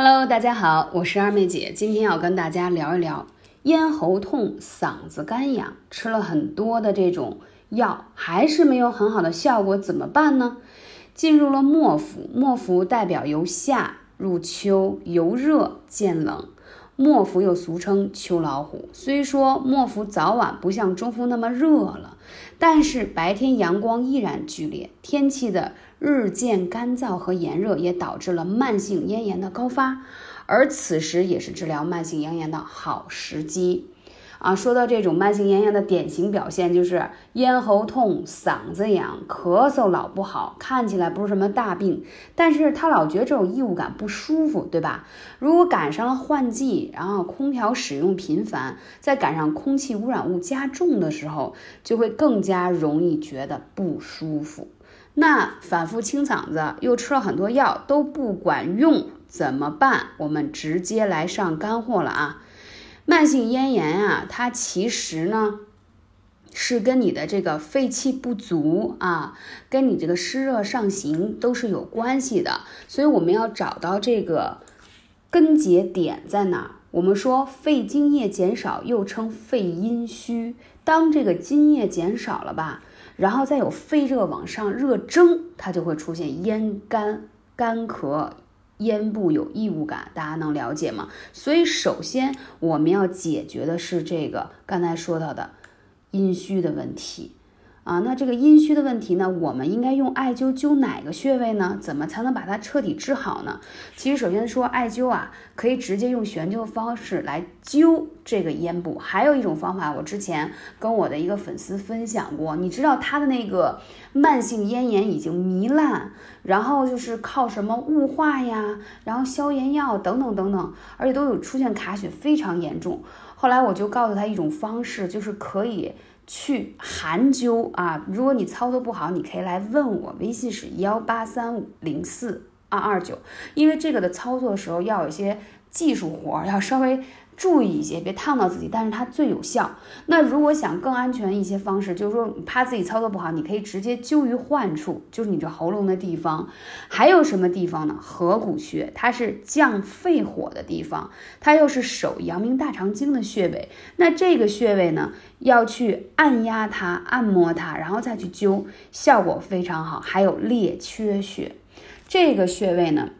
Hello，大家好，我是二妹姐，今天要跟大家聊一聊咽喉痛、嗓子干痒，吃了很多的这种药，还是没有很好的效果，怎么办呢？进入了末伏，末伏代表由夏入秋，由热渐冷。末伏又俗称秋老虎，虽说末伏早晚不像中伏那么热了，但是白天阳光依然剧烈，天气的日渐干燥和炎热也导致了慢性咽炎的高发，而此时也是治疗慢性咽炎的好时机。啊，说到这种慢性咽炎的典型表现，就是咽喉痛、嗓子痒、咳嗽老不好，看起来不是什么大病，但是他老觉得这种异物感不舒服，对吧？如果赶上了换季，然后空调使用频繁，再赶上空气污染物加重的时候，就会更加容易觉得不舒服。那反复清嗓子，又吃了很多药都不管用，怎么办？我们直接来上干货了啊！慢性咽炎啊，它其实呢是跟你的这个肺气不足啊，跟你这个湿热上行都是有关系的。所以我们要找到这个根结点在哪。我们说肺津液减少，又称肺阴虚。当这个津液减少了吧，然后再有肺热往上热蒸，它就会出现咽干、干咳。咽部有异物感，大家能了解吗？所以首先我们要解决的是这个刚才说到的阴虚的问题。啊，那这个阴虚的问题呢，我们应该用艾灸灸哪个穴位呢？怎么才能把它彻底治好呢？其实首先说艾灸啊，可以直接用悬灸的方式来灸这个咽部。还有一种方法，我之前跟我的一个粉丝分享过，你知道他的那个慢性咽炎已经糜烂，然后就是靠什么雾化呀，然后消炎药等等等等，而且都有出现卡血，非常严重。后来我就告诉他一种方式，就是可以。去含灸啊！如果你操作不好，你可以来问我，微信是幺八三五零四二二九，因为这个的操作的时候要有一些技术活，要稍微。注意一些，别烫到自己，但是它最有效。那如果想更安全一些方式，就是说怕自己操作不好，你可以直接灸于患处，就是你这喉咙的地方。还有什么地方呢？合谷穴，它是降肺火的地方，它又是手阳明大肠经的穴位。那这个穴位呢，要去按压它、按摩它，然后再去灸，效果非常好。还有列缺穴，这个穴位呢。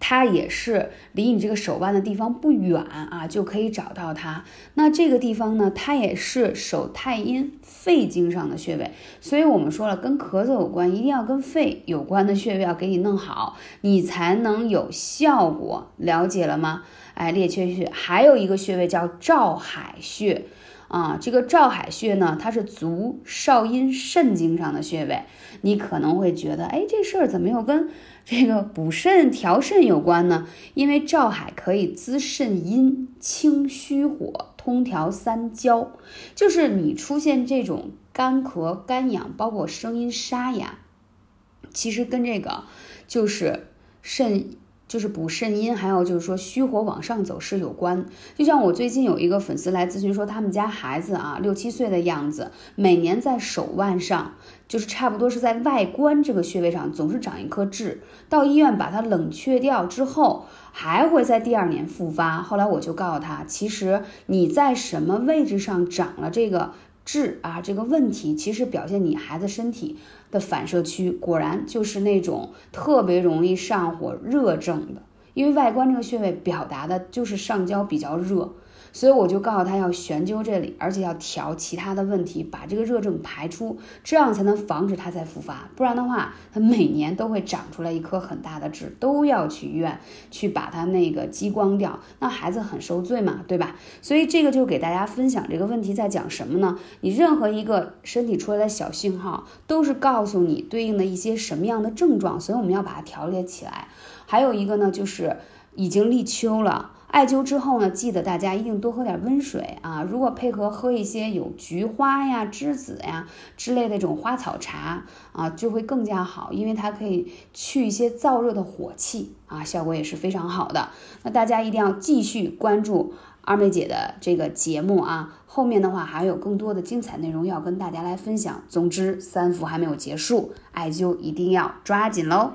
它也是离你这个手腕的地方不远啊，就可以找到它。那这个地方呢，它也是手太阴肺经上的穴位，所以我们说了，跟咳嗽有关，一定要跟肺有关的穴位要给你弄好，你才能有效果。了解了吗？哎，列缺穴还有一个穴位叫照海穴啊，这个照海穴呢，它是足少阴肾经上的穴位。你可能会觉得，哎，这事儿怎么又跟？这个补肾调肾有关呢，因为照海可以滋肾阴、清虚火、通调三焦，就是你出现这种干咳、干痒，包括声音沙哑，其实跟这个就是肾。就是补肾阴，还有就是说虚火往上走是有关。就像我最近有一个粉丝来咨询说，他们家孩子啊六七岁的样子，每年在手腕上，就是差不多是在外关这个穴位上总是长一颗痣，到医院把它冷却掉之后，还会在第二年复发。后来我就告诉他，其实你在什么位置上长了这个。痣啊，这个问题其实表现你孩子身体的反射区，果然就是那种特别容易上火热症的，因为外观这个穴位表达的就是上焦比较热。所以我就告诉他要悬灸这里，而且要调其他的问题，把这个热症排出，这样才能防止它再复发。不然的话，他每年都会长出来一颗很大的痣，都要去医院去把它那个激光掉，那孩子很受罪嘛，对吧？所以这个就给大家分享这个问题在讲什么呢？你任何一个身体出来的小信号，都是告诉你对应的一些什么样的症状，所以我们要把它调节起来。还有一个呢，就是已经立秋了。艾灸之后呢，记得大家一定多喝点温水啊！如果配合喝一些有菊花呀、栀子呀之类的这种花草茶啊，就会更加好，因为它可以去一些燥热的火气啊，效果也是非常好的。那大家一定要继续关注二妹姐的这个节目啊，后面的话还有更多的精彩内容要跟大家来分享。总之，三伏还没有结束，艾灸一定要抓紧喽！